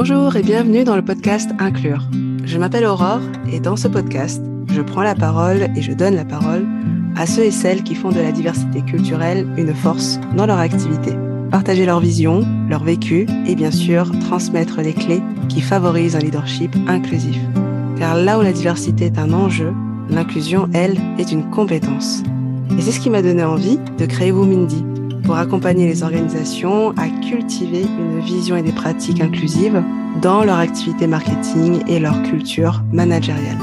Bonjour et bienvenue dans le podcast Inclure. Je m'appelle Aurore et dans ce podcast, je prends la parole et je donne la parole à ceux et celles qui font de la diversité culturelle une force dans leur activité. Partager leur vision, leur vécu et bien sûr transmettre les clés qui favorisent un leadership inclusif. Car là où la diversité est un enjeu, l'inclusion, elle, est une compétence. Et c'est ce qui m'a donné envie de créer Womindy, pour accompagner les organisations à cultiver une vision et des pratiques inclusives dans leur activité marketing et leur culture managériale.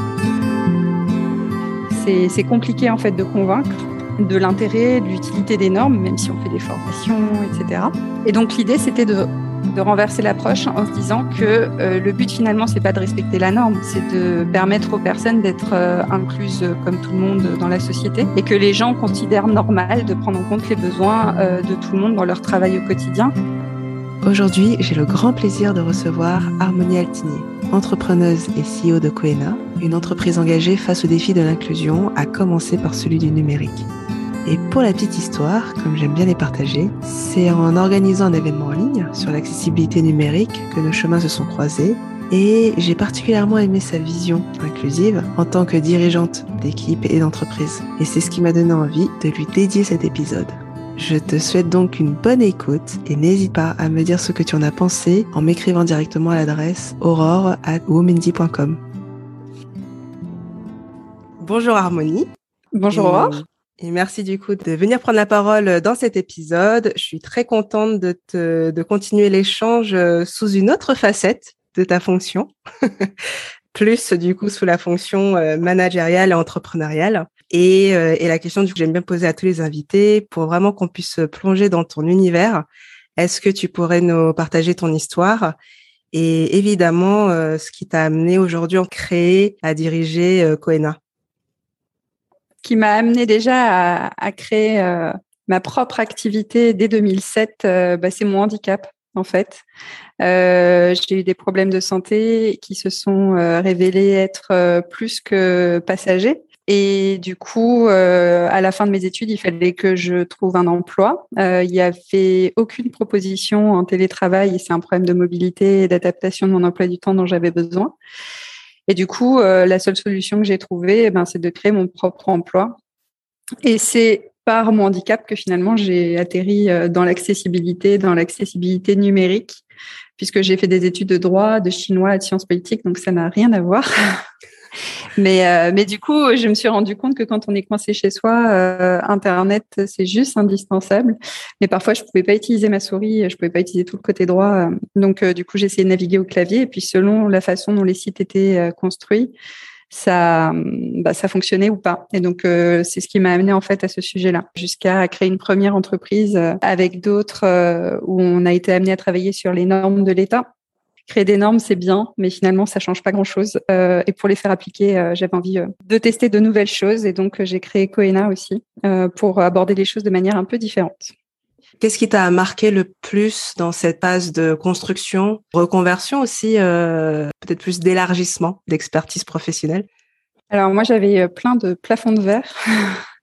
C'est compliqué en fait de convaincre de l'intérêt, de l'utilité des normes, même si on fait des formations, etc. Et donc l'idée, c'était de de renverser l'approche en se disant que euh, le but finalement c'est pas de respecter la norme, c'est de permettre aux personnes d'être euh, incluses comme tout le monde dans la société et que les gens considèrent normal de prendre en compte les besoins euh, de tout le monde dans leur travail au quotidien. Aujourd'hui, j'ai le grand plaisir de recevoir Harmonie Altinier, entrepreneuse et CEO de Coena, une entreprise engagée face aux défis de l'inclusion, à commencer par celui du numérique. Et pour la petite histoire, comme j'aime bien les partager, c'est en organisant un événement en ligne sur l'accessibilité numérique que nos chemins se sont croisés et j'ai particulièrement aimé sa vision inclusive en tant que dirigeante d'équipe et d'entreprise. Et c'est ce qui m'a donné envie de lui dédier cet épisode. Je te souhaite donc une bonne écoute et n'hésite pas à me dire ce que tu en as pensé en m'écrivant directement à l'adresse aurore at Bonjour Harmonie. Bonjour Aurore. Et merci du coup de venir prendre la parole dans cet épisode. Je suis très contente de, te, de continuer l'échange euh, sous une autre facette de ta fonction, plus du coup sous la fonction euh, managériale et entrepreneuriale. Et, euh, et la question coup j'aime bien poser à tous les invités pour vraiment qu'on puisse plonger dans ton univers. Est-ce que tu pourrais nous partager ton histoire et évidemment ce qui t'a amené aujourd'hui à créer, à diriger Coena qui m'a amené déjà à, créer euh, ma propre activité dès 2007, euh, bah, c'est mon handicap en fait. Euh, j'ai eu des problèmes de santé qui se sont révélés être plus que passagers. Et du coup, à la fin de mes études, il fallait que je trouve un emploi. il n'y avait aucune proposition en télétravail et c'est un problème de mobilité et d'adaptation de mon emploi du temps dont j'avais besoin. Et du coup, euh, la seule solution que j'ai trouvée, eh ben, c'est de créer mon propre emploi. Et c'est par mon handicap que finalement j'ai atterri euh, dans l'accessibilité, dans l'accessibilité numérique, puisque j'ai fait des études de droit, de chinois, de sciences politiques, donc ça n'a rien à voir. Mais, euh, mais du coup, je me suis rendu compte que quand on est coincé chez soi, euh, Internet, c'est juste indispensable. Mais parfois, je pouvais pas utiliser ma souris, je pouvais pas utiliser tout le côté droit. Donc, euh, du coup, j'ai essayé de naviguer au clavier. Et puis, selon la façon dont les sites étaient construits, ça, bah, ça fonctionnait ou pas. Et donc, c'est ce qui m'a amené en fait à ce sujet-là, jusqu'à créer une première entreprise avec d'autres où on a été amené à travailler sur les normes de l'État créer des normes, c'est bien, mais finalement, ça change pas grand-chose. Euh, et pour les faire appliquer, euh, j'avais envie euh, de tester de nouvelles choses. Et donc, j'ai créé Coena aussi pour aborder les choses de manière un peu différente. Qu'est-ce qui t'a marqué le plus dans cette phase de construction, reconversion aussi, peut-être plus d'élargissement d'expertise professionnelle? Alors moi, j'avais plein de plafonds de verre.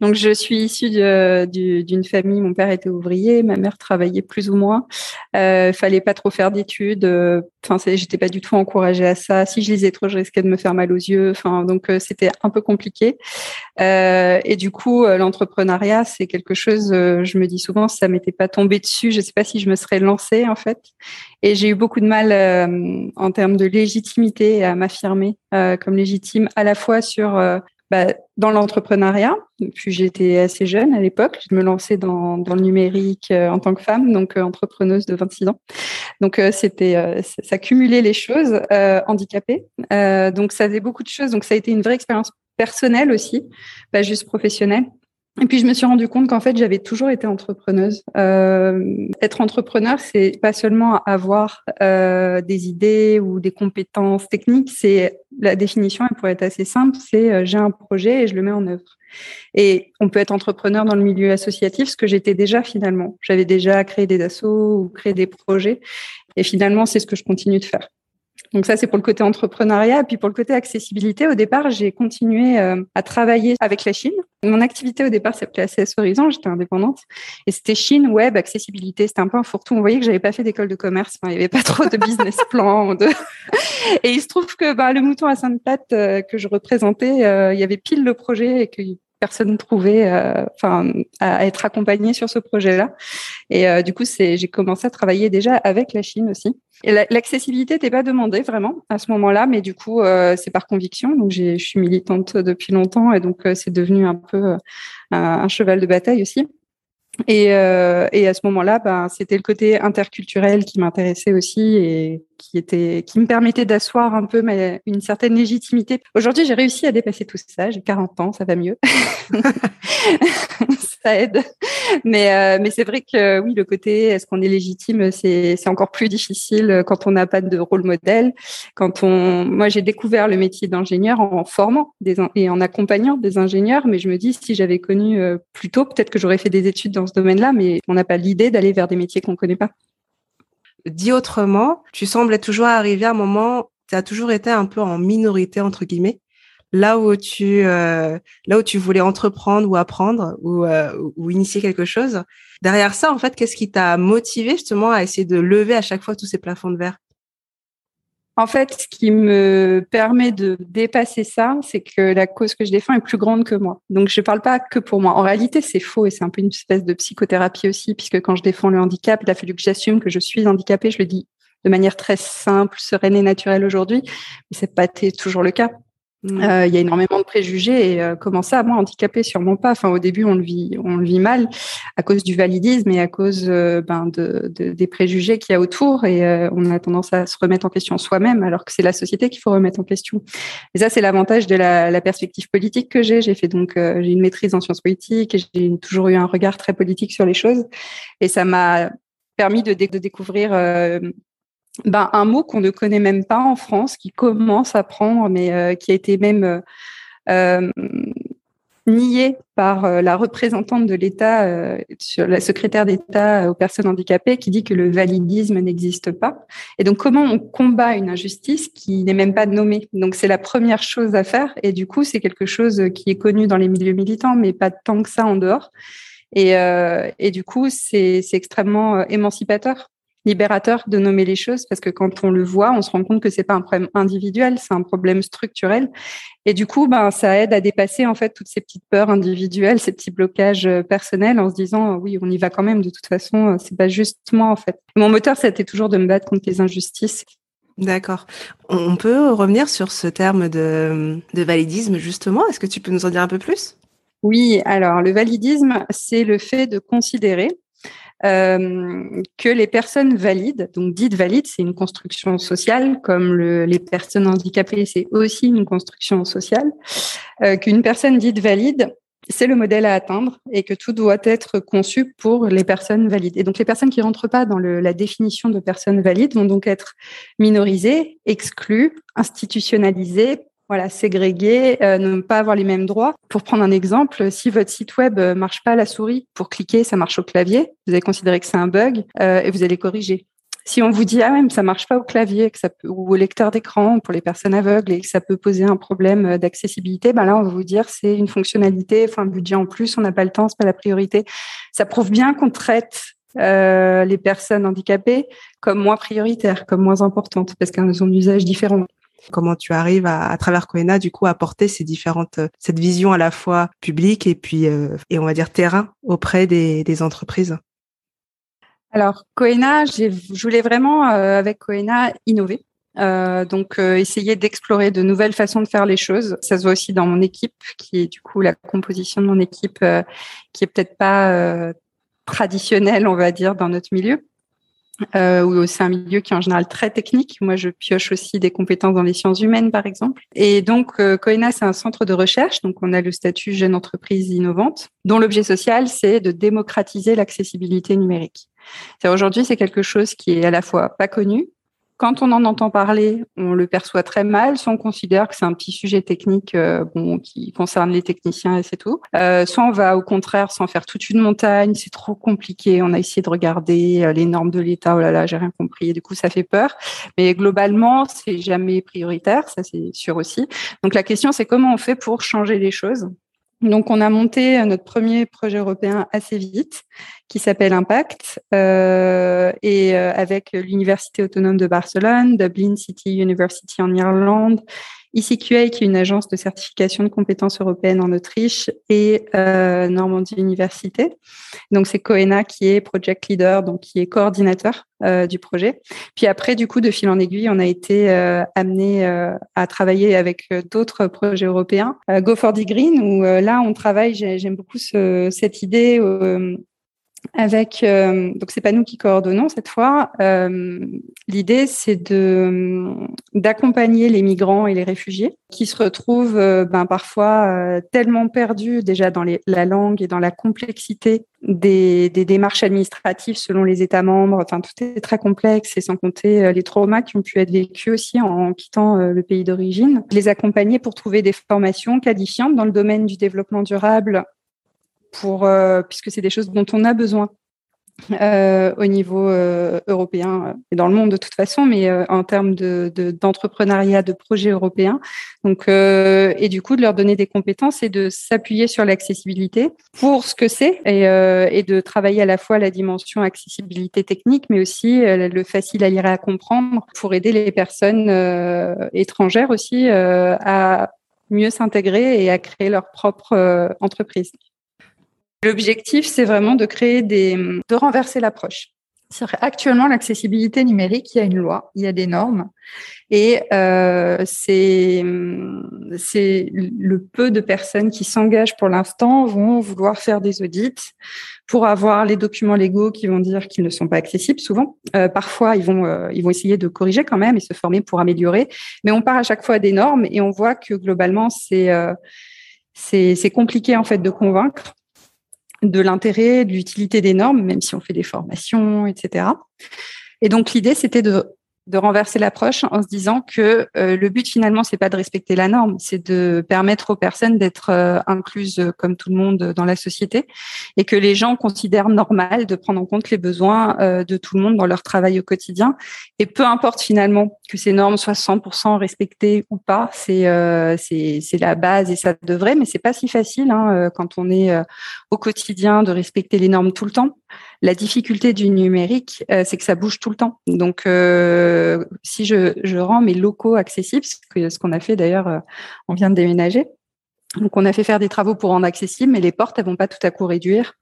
Donc, je suis issue d'une famille. Mon père était ouvrier, ma mère travaillait plus ou moins. Euh, fallait pas trop faire d'études. Euh, enfin, j'étais pas du tout encouragée à ça. Si je lisais trop, je risquais de me faire mal aux yeux. Enfin, donc euh, c'était un peu compliqué. Euh, et du coup, l'entrepreneuriat, c'est quelque chose. je me dis souvent, ça m'était pas tombé dessus. Je sais pas si je me serais lancée en fait. Et j'ai eu beaucoup de mal en termes de légitimité à m'affirmer comme légitime à la fois sur bah, dans l'entrepreneuriat. Puis j'étais assez jeune à l'époque. Je me lançais dans, le numérique euh, en tant que femme, donc euh, entrepreneuse de 26 ans. Donc euh, c'était ça cumulait les choses, handicapée. donc ça faisait beaucoup de choses. Donc ça a été une vraie expérience personnelle aussi, pas juste professionnelle. Et puis je me suis rendu compte qu'en fait j'avais toujours été entrepreneuse. Euh, être entrepreneur, c'est pas seulement avoir euh, des idées ou des compétences techniques. C'est la définition, elle pourrait être assez simple. C'est euh, j'ai un projet et je le mets en œuvre. Et on peut être entrepreneur dans le milieu associatif, ce que j'étais déjà finalement. J'avais déjà créé des assos ou créé des projets. Et finalement, c'est ce que je continue de faire. Donc ça, c'est pour le côté entrepreneuriat. Puis pour le côté accessibilité, au départ, j'ai continué euh, à travailler avec la Chine. Mon activité au départ s'appelait ACS Horizon, j'étais indépendante. Et c'était Chine, web, accessibilité. C'était un peu un fourre-tout. On voyait que j'avais pas fait d'école de commerce. il n'y avait pas trop de business plan. Et il se trouve que bah, le mouton à Sainte-Platte euh, que je représentais, euh, il y avait pile le projet et que personne trouvait euh, enfin à être accompagné sur ce projet-là. Et euh, du coup, c'est j'ai commencé à travailler déjà avec la Chine aussi. L'accessibilité n'était pas demandée vraiment à ce moment-là, mais du coup, euh, c'est par conviction. Donc, je suis militante depuis longtemps et donc c'est devenu un peu un cheval de bataille aussi. Et, et, à ce moment-là, ben, c'était le côté interculturel qui m'intéressait aussi qui était, qui me permettait d'asseoir un peu une certaine légitimité. Aujourd'hui, j'ai réussi à dépasser tout ça. J'ai 40 ans, ça va mieux. ça aide. Mais, euh, mais c'est vrai que oui, le côté est-ce qu'on est légitime, c'est, encore plus difficile quand on n'a pas de rôle modèle. Quand on, moi, j'ai découvert le métier d'ingénieur en formant et en accompagnant des ingénieurs, mais je me dis si j'avais connu euh, plus tôt, peut-être que j'aurais fait des études dans ce domaine-là, mais on n'a pas l'idée d'aller vers des métiers qu'on connaît pas. Dit autrement, tu sembles toujours arriver à un moment, tu as toujours été un peu en minorité, entre guillemets, là où tu, euh, là où tu voulais entreprendre ou apprendre ou, euh, ou initier quelque chose. Derrière ça, en fait, qu'est-ce qui t'a motivé justement à essayer de lever à chaque fois tous ces plafonds de verre? En fait, ce qui me permet de dépasser ça, c'est que la cause que je défends est plus grande que moi. Donc, je ne parle pas que pour moi. En réalité, c'est faux et c'est un peu une espèce de psychothérapie aussi, puisque quand je défends le handicap, il a fallu que j'assume que je suis handicapée. Je le dis de manière très simple, sereine et naturelle aujourd'hui, mais c'est pas toujours le cas. Mm. Euh, il y a énormément de préjugés et euh, comment ça, moi, handicapé, sûrement pas. Enfin, au début, on le vit, on le vit mal à cause du validisme et à cause euh, ben, de, de, des préjugés qu'il y a autour et on a tendance à se remettre en question soi-même alors que c'est la société qu'il faut remettre en question. Et ça, c'est l'avantage de la, la, perspective politique que j'ai. J'ai fait donc j'ai une maîtrise en sciences politiques et j'ai toujours eu un regard très politique sur les choses et ça m'a permis de, de découvrir ben, un mot qu'on ne connaît même pas en France, qui commence à prendre, mais euh, qui a été même euh, euh nié par la représentante de l'État, la secrétaire d'État aux personnes handicapées, qui dit que le validisme n'existe pas. Et donc, comment on combat une injustice qui n'est même pas nommée? Donc, c'est la première chose à faire. Et du coup, c'est quelque chose qui est connu dans les milieux militants, mais pas tant que ça en dehors. Et, et du coup, c'est extrêmement émancipateur libérateur de nommer les choses parce que quand on le voit, on se rend compte que c'est pas un problème individuel, c'est un problème structurel. Et du coup, ben, ça aide à dépasser en fait toutes ces petites peurs individuelles, ces petits blocages euh, personnels en se disant oui, on y va quand même. De toute façon, euh, c'est pas juste moi en fait. Mon moteur, c'était toujours de me battre contre les injustices. D'accord. On peut revenir sur ce terme de, de validisme justement. Est-ce que tu peux nous en dire un peu plus? Oui. Alors, le validisme, c'est le fait de considérer euh, que les personnes valides, donc dites valides, c'est une construction sociale, comme le, les personnes handicapées, c'est aussi une construction sociale, euh, qu'une personne dite valide, c'est le modèle à atteindre et que tout doit être conçu pour les personnes valides. Et donc les personnes qui rentrent pas dans le, la définition de personnes valides vont donc être minorisées, exclues, institutionnalisées, voilà, ségréguer, euh, ne pas avoir les mêmes droits. Pour prendre un exemple, si votre site web euh, marche pas à la souris, pour cliquer, ça marche au clavier, vous allez considérer que c'est un bug euh, et vous allez corriger. Si on vous dit ah même ça marche pas au clavier, que ça peut, ou au lecteur d'écran pour les personnes aveugles et que ça peut poser un problème d'accessibilité, ben là on va vous dire c'est une fonctionnalité, enfin un budget en plus, on n'a pas le temps, c'est pas la priorité. Ça prouve bien qu'on traite euh, les personnes handicapées comme moins prioritaires, comme moins importantes, parce qu'elles ont un usage différent. Comment tu arrives à, à travers Coena, du coup, à apporter ces différentes, euh, cette vision à la fois publique et puis, euh, et on va dire terrain auprès des, des entreprises Alors, Coena, je voulais vraiment, euh, avec Coena, innover. Euh, donc essayer d'explorer de nouvelles façons de faire les choses. Ça se voit aussi dans mon équipe, qui est du coup la composition de mon équipe, qui est peut-être pas traditionnelle, on va dire, dans notre milieu euh, c'est un milieu qui est en général très technique. Moi, je pioche aussi des compétences dans les sciences humaines, par exemple. Et donc, euh, Coena, c'est un centre de recherche. Donc, on a le statut jeune entreprise innovante, dont l'objet social, c'est de démocratiser l'accessibilité numérique. Aujourd'hui, c'est quelque chose qui est à la fois pas connu, quand on en entend parler, on le perçoit très mal. Soit on considère que c'est un petit sujet technique euh, bon, qui concerne les techniciens et c'est tout. Euh, soit on va au contraire s'en faire toute une montagne, c'est trop compliqué. On a essayé de regarder euh, les normes de l'État. Oh là là, j'ai rien compris. Et du coup, ça fait peur. Mais globalement, c'est jamais prioritaire. Ça, c'est sûr aussi. Donc la question, c'est comment on fait pour changer les choses? Donc, on a monté notre premier projet européen assez vite, qui s'appelle Impact, euh, et euh, avec l'Université autonome de Barcelone, Dublin City University en Irlande, ECQA, qui est une agence de certification de compétences européennes en Autriche, et euh, Normandie Université. Donc, c'est Coena qui est project leader, donc qui est coordinateur euh, du projet. Puis après, du coup, de fil en aiguille, on a été euh, amené euh, à travailler avec d'autres projets européens. Go for the Green, où là, on travaille, j'aime beaucoup ce, cette idée avec euh, donc c'est pas nous qui coordonnons cette fois. Euh, L'idée c'est de d'accompagner les migrants et les réfugiés qui se retrouvent euh, ben, parfois euh, tellement perdus déjà dans les, la langue et dans la complexité des, des, démarches administratives selon les États membres. Enfin tout est très complexe et sans compter les traumas qui ont pu être vécus aussi en quittant le pays d'origine. Les accompagner pour trouver des formations qualifiantes dans le domaine du développement durable pour, euh, puisque c'est des choses dont on a besoin euh, au niveau euh, européen et dans le monde de toute façon, mais en termes de, d'entrepreneuriat, de, projets européens. Donc, et du coup, de leur donner des compétences et de s'appuyer sur l'accessibilité pour ce que c'est et, de travailler à la fois la dimension accessibilité technique, mais aussi le facile à lire et à comprendre pour aider les personnes étrangères aussi à mieux s'intégrer et à créer leur propre entreprise. L'objectif, c'est vraiment de créer des, de renverser l'approche. Actuellement, l'accessibilité numérique, il y a une loi, il y a des normes, et euh, c'est c'est le peu de personnes qui s'engagent pour l'instant vont vouloir faire des audits pour avoir les documents légaux qui vont dire qu'ils ne sont pas accessibles. Souvent, euh, parfois, ils vont euh, ils vont essayer de corriger quand même et se former pour améliorer, mais on part à chaque fois des normes et on voit que globalement, c'est euh, c'est compliqué en fait de convaincre de l'intérêt, de l'utilité des normes, même si on fait des formations, etc. Et donc l'idée, c'était de de renverser l'approche en se disant que euh, le but finalement c'est pas de respecter la norme, c'est de permettre aux personnes d'être euh, incluses euh, comme tout le monde dans la société et que les gens considèrent normal de prendre en compte les besoins de tout le monde dans leur travail au quotidien et peu importe finalement que ces normes soient 100% respectées ou pas, c'est c'est la base et ça devrait mais c'est pas si facile hein, quand on est au quotidien de respecter les normes tout le temps. La difficulté du numérique, euh, c'est que ça bouge tout le temps. Donc, euh, si je, rends mes locaux accessibles, ce qu'on a fait d'ailleurs, euh, on vient de déménager. Donc, on a fait faire des travaux pour rendre accessible, mais les portes, elles vont pas tout à coup réduire.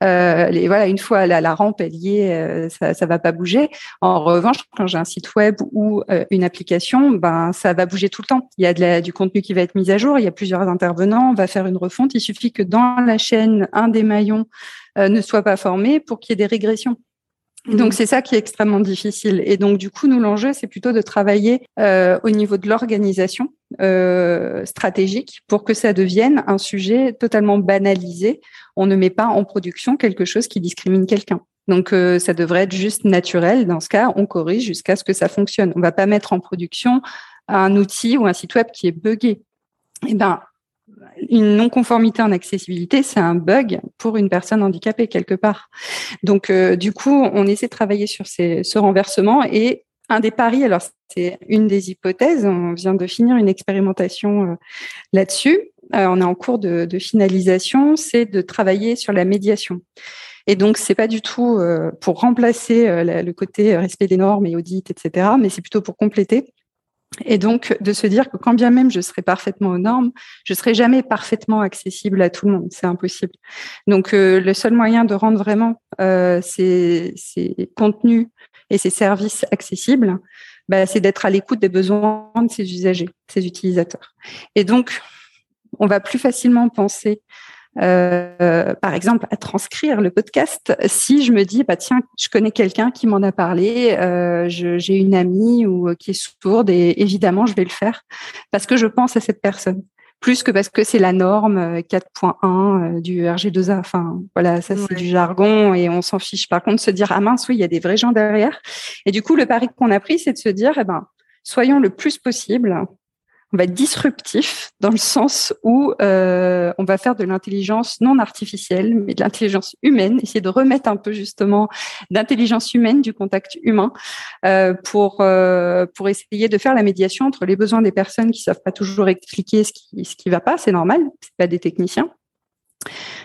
les, voilà, une fois la, la rampe est liée, ça, ça va pas bouger. En revanche, quand j'ai un site web ou une application, ben ça va bouger tout le temps. Il y a de la, du contenu qui va être mis à jour. Il y a plusieurs intervenants. On va faire une refonte. Il suffit que dans la chaîne, un des maillons euh, ne soit pas formé pour qu'il y ait des régressions. donc, c'est ça qui est extrêmement difficile. Et donc, du coup, nous, l'enjeu, c'est plutôt de travailler euh, au niveau de l'organisation euh, stratégique pour que ça devienne un sujet totalement banalisé. On ne met pas en production quelque chose qui discrimine quelqu'un. Donc, ça devrait être juste naturel. Dans ce cas, on corrige jusqu'à ce que ça fonctionne. On va pas mettre en production un outil ou un site web qui est buggé. Eh ben, une non-conformité en accessibilité, c'est un bug pour une personne handicapée quelque part. Donc, euh, du coup, on essaie de travailler sur ce renversement et un des paris, alors c'est une des hypothèses, on vient de finir une expérimentation euh, là-dessus, euh, on est en cours de, finalisation, c'est de travailler sur la médiation. Et donc, c'est pas du tout pour remplacer le côté respect des normes et audit, etc., mais c'est plutôt pour compléter et donc, de se dire que quand bien même je serai parfaitement aux normes, je serai jamais parfaitement accessible à tout le monde. C'est impossible. Donc, euh, le seul moyen de rendre vraiment euh, ces, contenus et ces services accessibles, bah, c'est d'être à l'écoute des besoins de ces usagers, ces utilisateurs. Et donc, on va plus facilement penser euh, par exemple, à transcrire le podcast. Si je me dis, bah tiens, je connais quelqu'un qui m'en a parlé, euh, j'ai une amie ou euh, qui est sourde, et évidemment, je vais le faire parce que je pense à cette personne. Plus que parce que c'est la norme 4.1 du RG2A. Enfin, voilà, ça c'est du jargon et on s'en fiche. Par contre, se dire ah mince, oui, il y a des vrais gens derrière. Et du coup, le pari qu'on a pris, c'est de se dire, eh ben, soyons le plus possible on va être disruptif dans le sens où euh, on va faire de l'intelligence non artificielle, mais de l'intelligence humaine, essayer de remettre un peu justement d'intelligence humaine, du contact humain, euh, pour euh, pour essayer de faire la médiation entre les besoins des personnes qui savent pas toujours expliquer ce qui ce qui va pas, c'est normal, c'est pas des techniciens,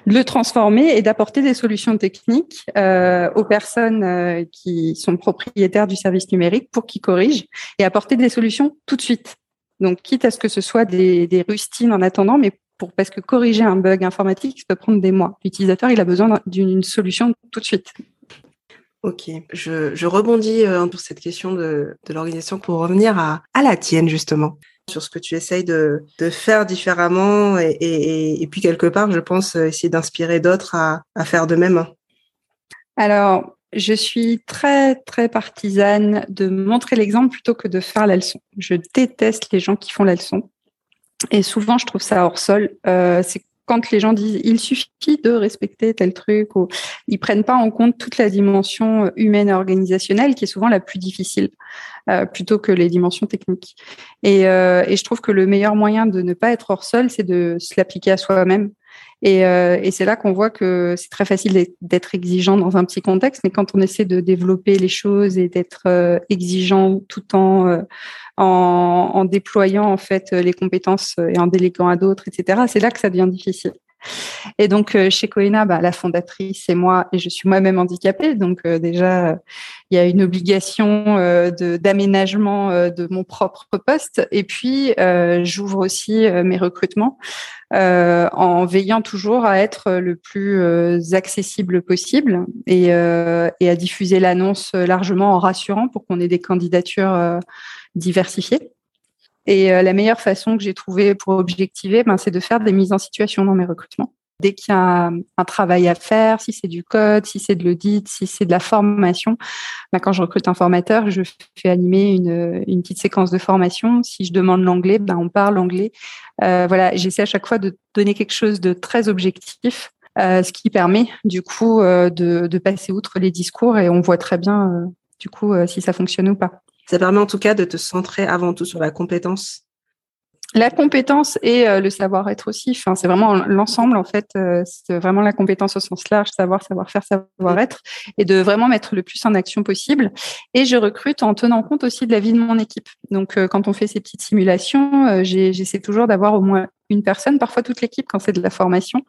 de le transformer et d'apporter des solutions techniques euh, aux personnes euh, qui sont propriétaires du service numérique pour qu'ils corrigent et apporter des solutions tout de suite. Donc, quitte à ce que ce soit des, des rustines en attendant, mais pour, parce que corriger un bug informatique, ça peut prendre des mois. L'utilisateur, il a besoin d'une solution tout de suite. Ok, je, je rebondis euh, pour cette question de, de l'organisation pour revenir à, à la tienne, justement sur ce que tu essayes de, de faire différemment et, et, et, puis quelque part, je pense, euh, essayer d'inspirer d'autres à, à faire de même. Alors, je suis très, très partisane de montrer l'exemple plutôt que de faire la leçon. Je déteste les gens qui font la leçon. Et souvent, je trouve ça hors sol. Euh, c'est quand les gens disent il suffit de respecter tel truc ou ils prennent pas en compte toute la dimension humaine et organisationnelle qui est souvent la plus difficile euh, plutôt que les dimensions techniques. Et, euh, et, je trouve que le meilleur moyen de ne pas être hors sol, c'est de se l'appliquer à soi-même et, euh, et c'est là qu'on voit que c'est très facile d'être exigeant dans un petit contexte, mais quand on essaie de développer les choses et d'être euh, exigeant tout en, euh, en, en déployant en fait les compétences et en déléguant à d'autres, etc., c'est là que ça devient difficile. Et donc chez Coena, bah, la fondatrice c'est moi et je suis moi-même handicapée, donc déjà il y a une obligation de d'aménagement de mon propre poste. Et puis j'ouvre aussi mes recrutements euh, en veillant toujours à être le plus euh, accessible possible et, euh, et à diffuser l'annonce largement en rassurant pour qu'on ait des candidatures diversifiées. Et la meilleure façon que j'ai trouvée pour objectiver, ben, c'est de faire des mises en situation dans mes recrutements dès qu'il y a un, travail à faire, si c'est du code, si c'est de l'audit, si c'est de la formation, bah, quand je recrute un formateur, je fais animer une, une petite séquence de formation. Si je demande l'anglais, ben on parle anglais. Euh, voilà, j'essaie à chaque fois de donner quelque chose de très objectif, euh, ce qui permet du coup euh, de, de, passer outre les discours et on voit très bien euh, du coup si ça fonctionne ou pas. Ça permet en tout cas de te centrer avant tout sur la compétence la compétence et euh, le savoir-être aussi. Enfin, c'est vraiment l'ensemble en fait. Euh, c'est vraiment la compétence au sens large, savoir, savoir-faire, savoir-être, et de vraiment mettre le plus en action possible. Et je recrute en tenant compte aussi de la vie de mon équipe. Donc, euh, quand on fait ces petites simulations, j'essaie toujours d'avoir au moins une personne, parfois toute l'équipe quand c'est de la formation,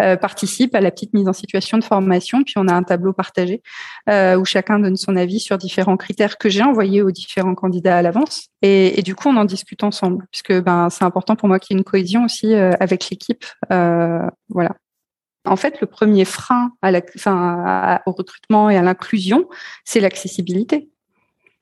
euh, participe à la petite mise en situation de formation. Puis on a un tableau partagé euh, où chacun donne son avis sur différents critères que j'ai envoyés aux différents candidats à l'avance. Et, et, du coup, on en discute ensemble, puisque ben, c'est important pour moi qu'il y ait une cohésion aussi euh, avec l'équipe. Euh, voilà. En fait, le premier frein à la, enfin, au recrutement et à l'inclusion, c'est l'accessibilité.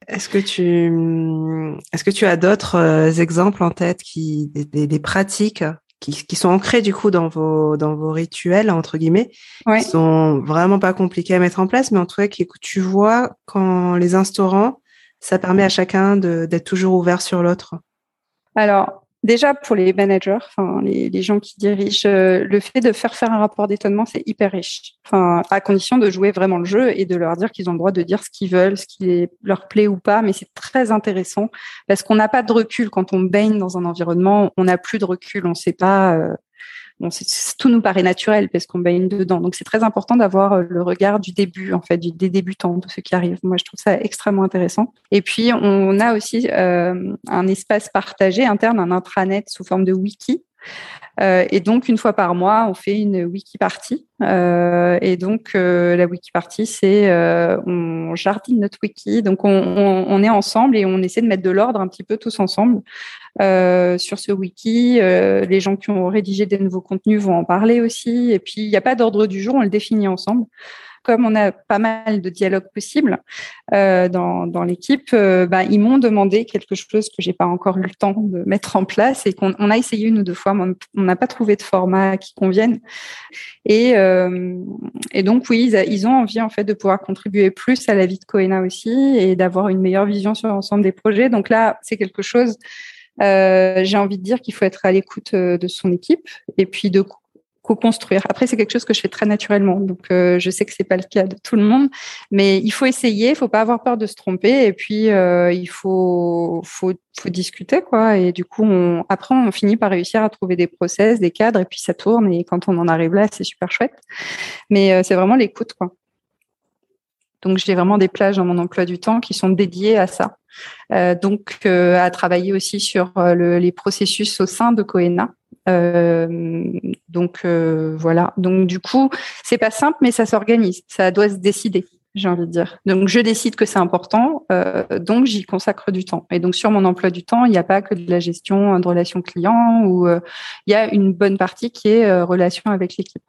Est-ce que tu, est-ce que tu as d'autres euh, exemples en tête qui, des, des pratiques qui, qui, sont ancrées du coup dans vos, dans vos rituels entre guillemets, ouais. qui sont vraiment pas compliqués à mettre en place, mais en tout cas que tu vois quand les instaurants, ça permet à chacun d'être toujours ouvert sur l'autre? Alors, Déjà, pour les managers, enfin, les, gens qui dirigent, euh, le fait de faire faire un rapport d'étonnement, c'est hyper riche. Enfin, à condition de jouer vraiment le jeu et de leur dire qu'ils ont le droit de dire ce qu'ils veulent, ce qui leur plaît ou pas. Mais c'est très intéressant parce qu'on n'a pas de recul quand on baigne dans un environnement. On n'a plus de recul. On ne sait pas euh, tout nous paraît naturel parce qu'on baigne dedans. Donc c'est très important d'avoir euh, le regard du début, en fait, du, des débutants, de ceux qui arrivent. Moi, je trouve ça extrêmement intéressant. Et puis, on a aussi euh, un espace partagé interne, un intranet sous forme de wiki euh, et donc, une fois par mois, on fait une wiki party. Euh, et donc, euh, la wiki party, c'est on jardine notre wiki. Donc, on, est ensemble et on essaie de mettre de l'ordre un petit peu tous ensemble sur ce wiki. les gens qui ont rédigé des nouveaux contenus vont en parler aussi. Et puis, il n'y a pas d'ordre du jour, on le définit ensemble comme on a pas mal de dialogues possibles euh, dans, l'équipe, euh, bah, ils m'ont demandé quelque chose que j'ai pas encore eu le temps de mettre en place et qu'on on a essayé une ou deux fois, mais on n'a pas trouvé de format qui convienne. Et, euh, donc oui, ils, ils, ont envie en fait de pouvoir contribuer plus à la vie de Coena aussi et d'avoir une meilleure vision sur l'ensemble des projets. Donc là, c'est quelque chose j'ai envie de dire qu'il faut être à l'écoute de son équipe et puis de co-construire. Après, c'est quelque chose que je fais très naturellement, donc euh, je sais que c'est pas le cas de tout le monde, mais il faut essayer, il faut pas avoir peur de se tromper, et puis euh, il faut, faut, faut discuter quoi. Et du coup, on, après, on finit par réussir à trouver des process, des cadres, et puis ça tourne. Et quand on en arrive là, c'est super chouette. Mais euh, c'est vraiment l'écoute quoi. Donc, j'ai vraiment des plages dans mon emploi du temps qui sont dédiées à ça. Euh, donc, euh, à travailler aussi sur le, les processus au sein de Coena. Euh, donc euh, voilà. Donc du coup, c'est pas simple, mais ça s'organise. Ça doit se décider j'ai envie de dire. Donc, je décide que c'est important, euh, donc j'y consacre du temps. Et donc, sur mon emploi du temps, il n'y a pas que de la gestion de relations clients, ou il y a une bonne partie qui est relation avec l'équipe.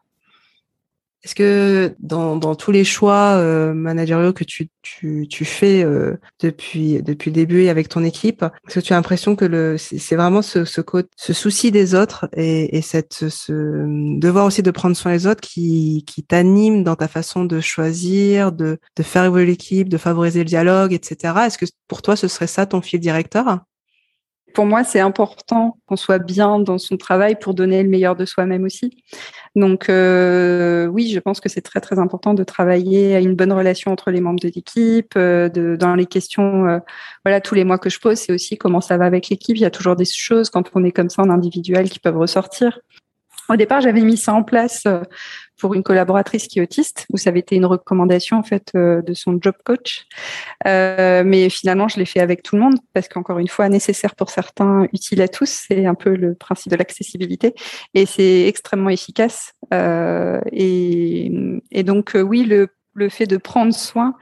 Est-ce que dans, dans, tous les choix euh, managériaux que tu, tu, tu fais euh, depuis, depuis le début et avec ton équipe, est-ce que tu as l'impression que le, c'est vraiment ce, ce, ce souci des autres et, et cette, ce devoir aussi de prendre soin des autres qui, qui t'anime dans ta façon de choisir, de, de faire évoluer l'équipe, de favoriser le dialogue, etc. Est-ce que pour toi, ce serait ça ton fil directeur? Pour moi, c'est important qu'on soit bien dans son travail pour donner le meilleur de soi-même aussi. Donc euh, oui, je pense que c'est très très important de travailler à une bonne relation entre les membres de l'équipe, euh, dans les questions, euh, voilà, tous les mois que je pose, c'est aussi comment ça va avec l'équipe. Il y a toujours des choses quand on est comme ça en individuel qui peuvent ressortir. Au départ, j'avais mis ça en place euh, pour une collaboratrice qui est autiste, où ça avait été une recommandation en fait euh, de son job coach. Euh, mais finalement, je l'ai fait avec tout le monde parce qu'encore une fois, nécessaire pour certains, utile à tous. C'est un peu le principe de l'accessibilité et c'est extrêmement efficace. et, et, donc oui, le, le fait de prendre soin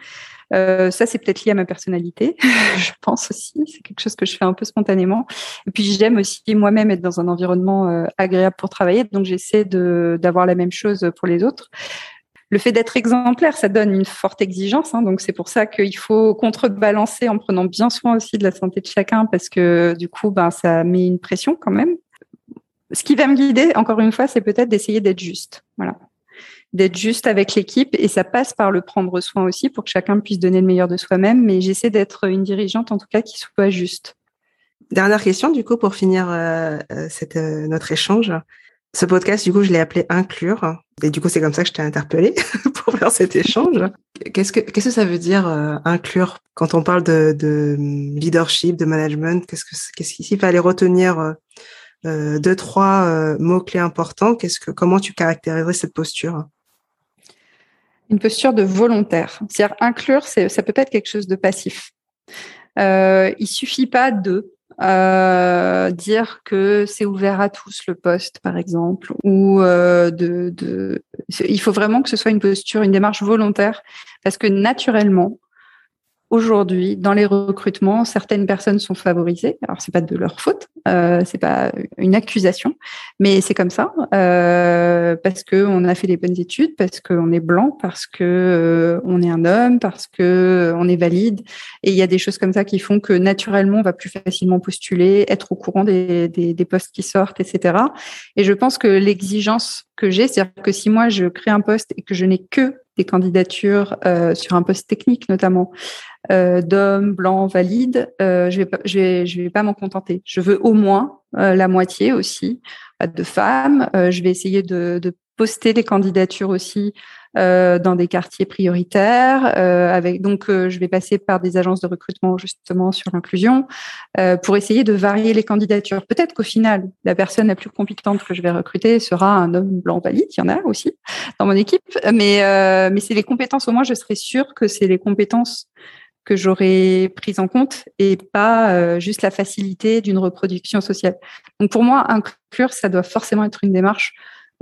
euh, ça, c'est peut-être lié à ma personnalité, je pense aussi. C'est quelque chose que je fais un peu spontanément. Et puis, j'aime aussi moi-même être dans un environnement euh, agréable pour travailler. Donc, j'essaie d'avoir la même chose pour les autres. Le fait d'être exemplaire, ça donne une forte exigence. Hein, donc, c'est pour ça qu'il faut contrebalancer en prenant bien soin aussi de la santé de chacun parce que du coup, ben, ça met une pression quand même. Ce qui va me guider, encore une fois, c'est peut-être d'essayer d'être juste. Voilà d'être juste avec l'équipe et ça passe par le prendre soin aussi pour que chacun puisse donner le meilleur de soi-même. Mais j'essaie d'être une dirigeante en tout cas qui soit juste. Dernière question du coup pour finir euh, euh euh, notre échange. Ce podcast, du coup, je l'ai appelé Inclure. Et du coup, c'est comme ça que je t'ai interpellé pour faire cet échange. Qu'est-ce que, qu'est-ce que ça veut dire euh, inclure? Quand on parle de, de leadership, de management Qu'est-ce que, qu'est-ce qu'il fallait retenir deux, trois mots clés importants? Qu'est-ce que, comment tu caractériserais cette posture? Une posture de volontaire. C'est-à-dire inclure, ça peut pas être quelque chose de passif. Euh, il suffit pas de euh, dire que c'est ouvert à tous le poste, par exemple, ou euh, de, il faut vraiment que ce soit une posture, une démarche volontaire, parce que naturellement, aujourd'hui, dans les recrutements, certaines personnes sont favorisées. Alors, c'est pas de leur faute, euh, c'est pas une accusation, mais c'est comme ça euh, parce que on a fait les bonnes études, parce qu'on est blanc, parce que euh, on est un homme, parce que euh, on est valide. Et il y a des choses comme ça qui font que naturellement, on va plus facilement postuler, être au courant des, des, des postes qui sortent, etc. Et je pense que l'exigence que j'ai, c'est-à-dire que si moi je crée un poste et que je n'ai que des candidatures euh, sur un poste technique notamment euh, d'hommes blancs valides, euh, je vais pas, je vais, je vais pas m'en contenter. Je veux au moins euh, la moitié aussi de femmes. Euh, je vais essayer de, de poster des candidatures aussi euh, dans des quartiers prioritaires. Euh, avec donc, euh, je vais passer par des agences de recrutement justement sur l'inclusion pour essayer de varier les candidatures. Peut-être qu'au final, la personne la plus compétente que je vais recruter sera un homme blanc valide. Il y en a aussi dans mon équipe, mais mais c'est les compétences. Au moins, je serai sûre que c'est les compétences que j'aurais prises en compte et pas juste la facilité d'une reproduction sociale. Donc pour moi, inclure, ça doit forcément être une démarche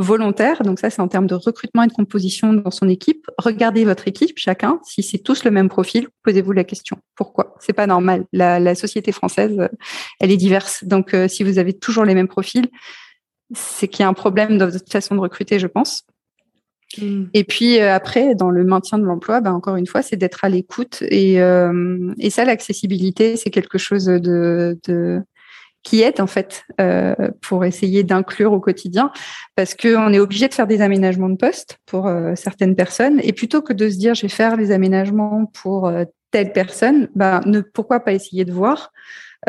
volontaire. Donc ça, c'est en termes de recrutement et de composition dans son équipe. Regardez votre équipe, chacun. Si c'est tous le même profil, posez-vous la question. Pourquoi? C'est pas normal. La, société française, elle est diverse. Donc euh, si vous avez toujours les mêmes profils, c'est qu'il y a un problème dans votre façon de recruter, je pense. Mm. Et puis euh, après, dans le maintien de l'emploi, ben, encore une fois, c'est d'être à l'écoute. Et, euh, et ça, l'accessibilité, c'est quelque chose de, de qui aide en fait euh, pour essayer d'inclure au quotidien, parce qu'on est obligé de faire des aménagements de poste pour euh, certaines personnes, et plutôt que de se dire je vais faire les aménagements pour euh, telle personne, bah, ne pourquoi pas essayer de voir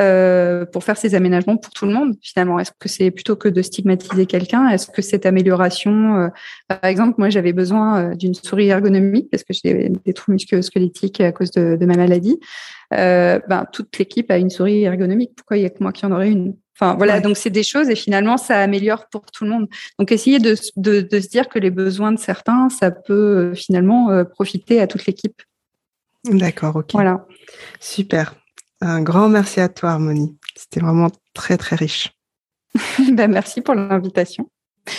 euh, pour faire ces aménagements pour tout le monde finalement? Est-ce que c'est plutôt que de stigmatiser quelqu'un? Est-ce que cette amélioration, euh, par exemple, moi j'avais besoin euh, d'une souris ergonomique parce que j'ai des trous musculo-squelettiques à cause de, ma maladie. ben, toute l'équipe a une souris ergonomique. Pourquoi il y a que moi qui en aurais une? Enfin voilà, donc c'est des choses et finalement ça améliore pour tout le monde. Donc essayer de, de, de se dire que les besoins de certains, ça peut finalement profiter à toute l'équipe. D'accord, ok. Voilà. Super. Un grand merci à toi, Harmonie. C'était vraiment très, très riche. ben, merci pour l'invitation.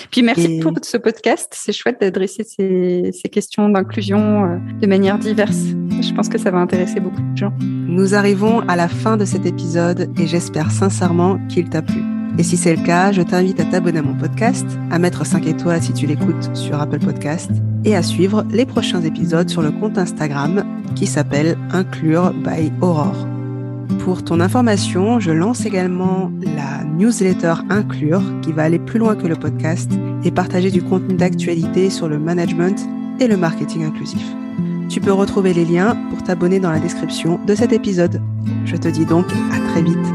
Puis merci pour ce podcast. C'est chouette d'adresser ces, ces, questions d'inclusion euh, de manière diverse. Je pense que ça va intéresser beaucoup de gens. Nous arrivons à la fin de cet épisode et j'espère sincèrement qu'il t'a plu. Et si c'est le cas, je t'invite à t'abonner à mon podcast, à mettre 5 étoiles si tu l'écoutes sur Apple Podcast et à suivre les prochains épisodes sur le compte Instagram qui s'appelle Inclure by Aurore. Pour ton information, je lance également la newsletter Inclure qui va aller plus loin que le podcast et partager du contenu d'actualité sur le management et le marketing inclusif. Tu peux retrouver les liens pour t'abonner dans la description de cet épisode. Je te dis donc à très vite.